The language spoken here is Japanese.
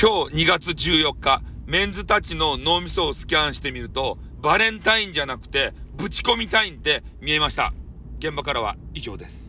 今日2月14日、メンズたちの脳みそをスキャンしてみると、バレンタインじゃなくて、ぶち込みタインって見えました。現場からは以上です。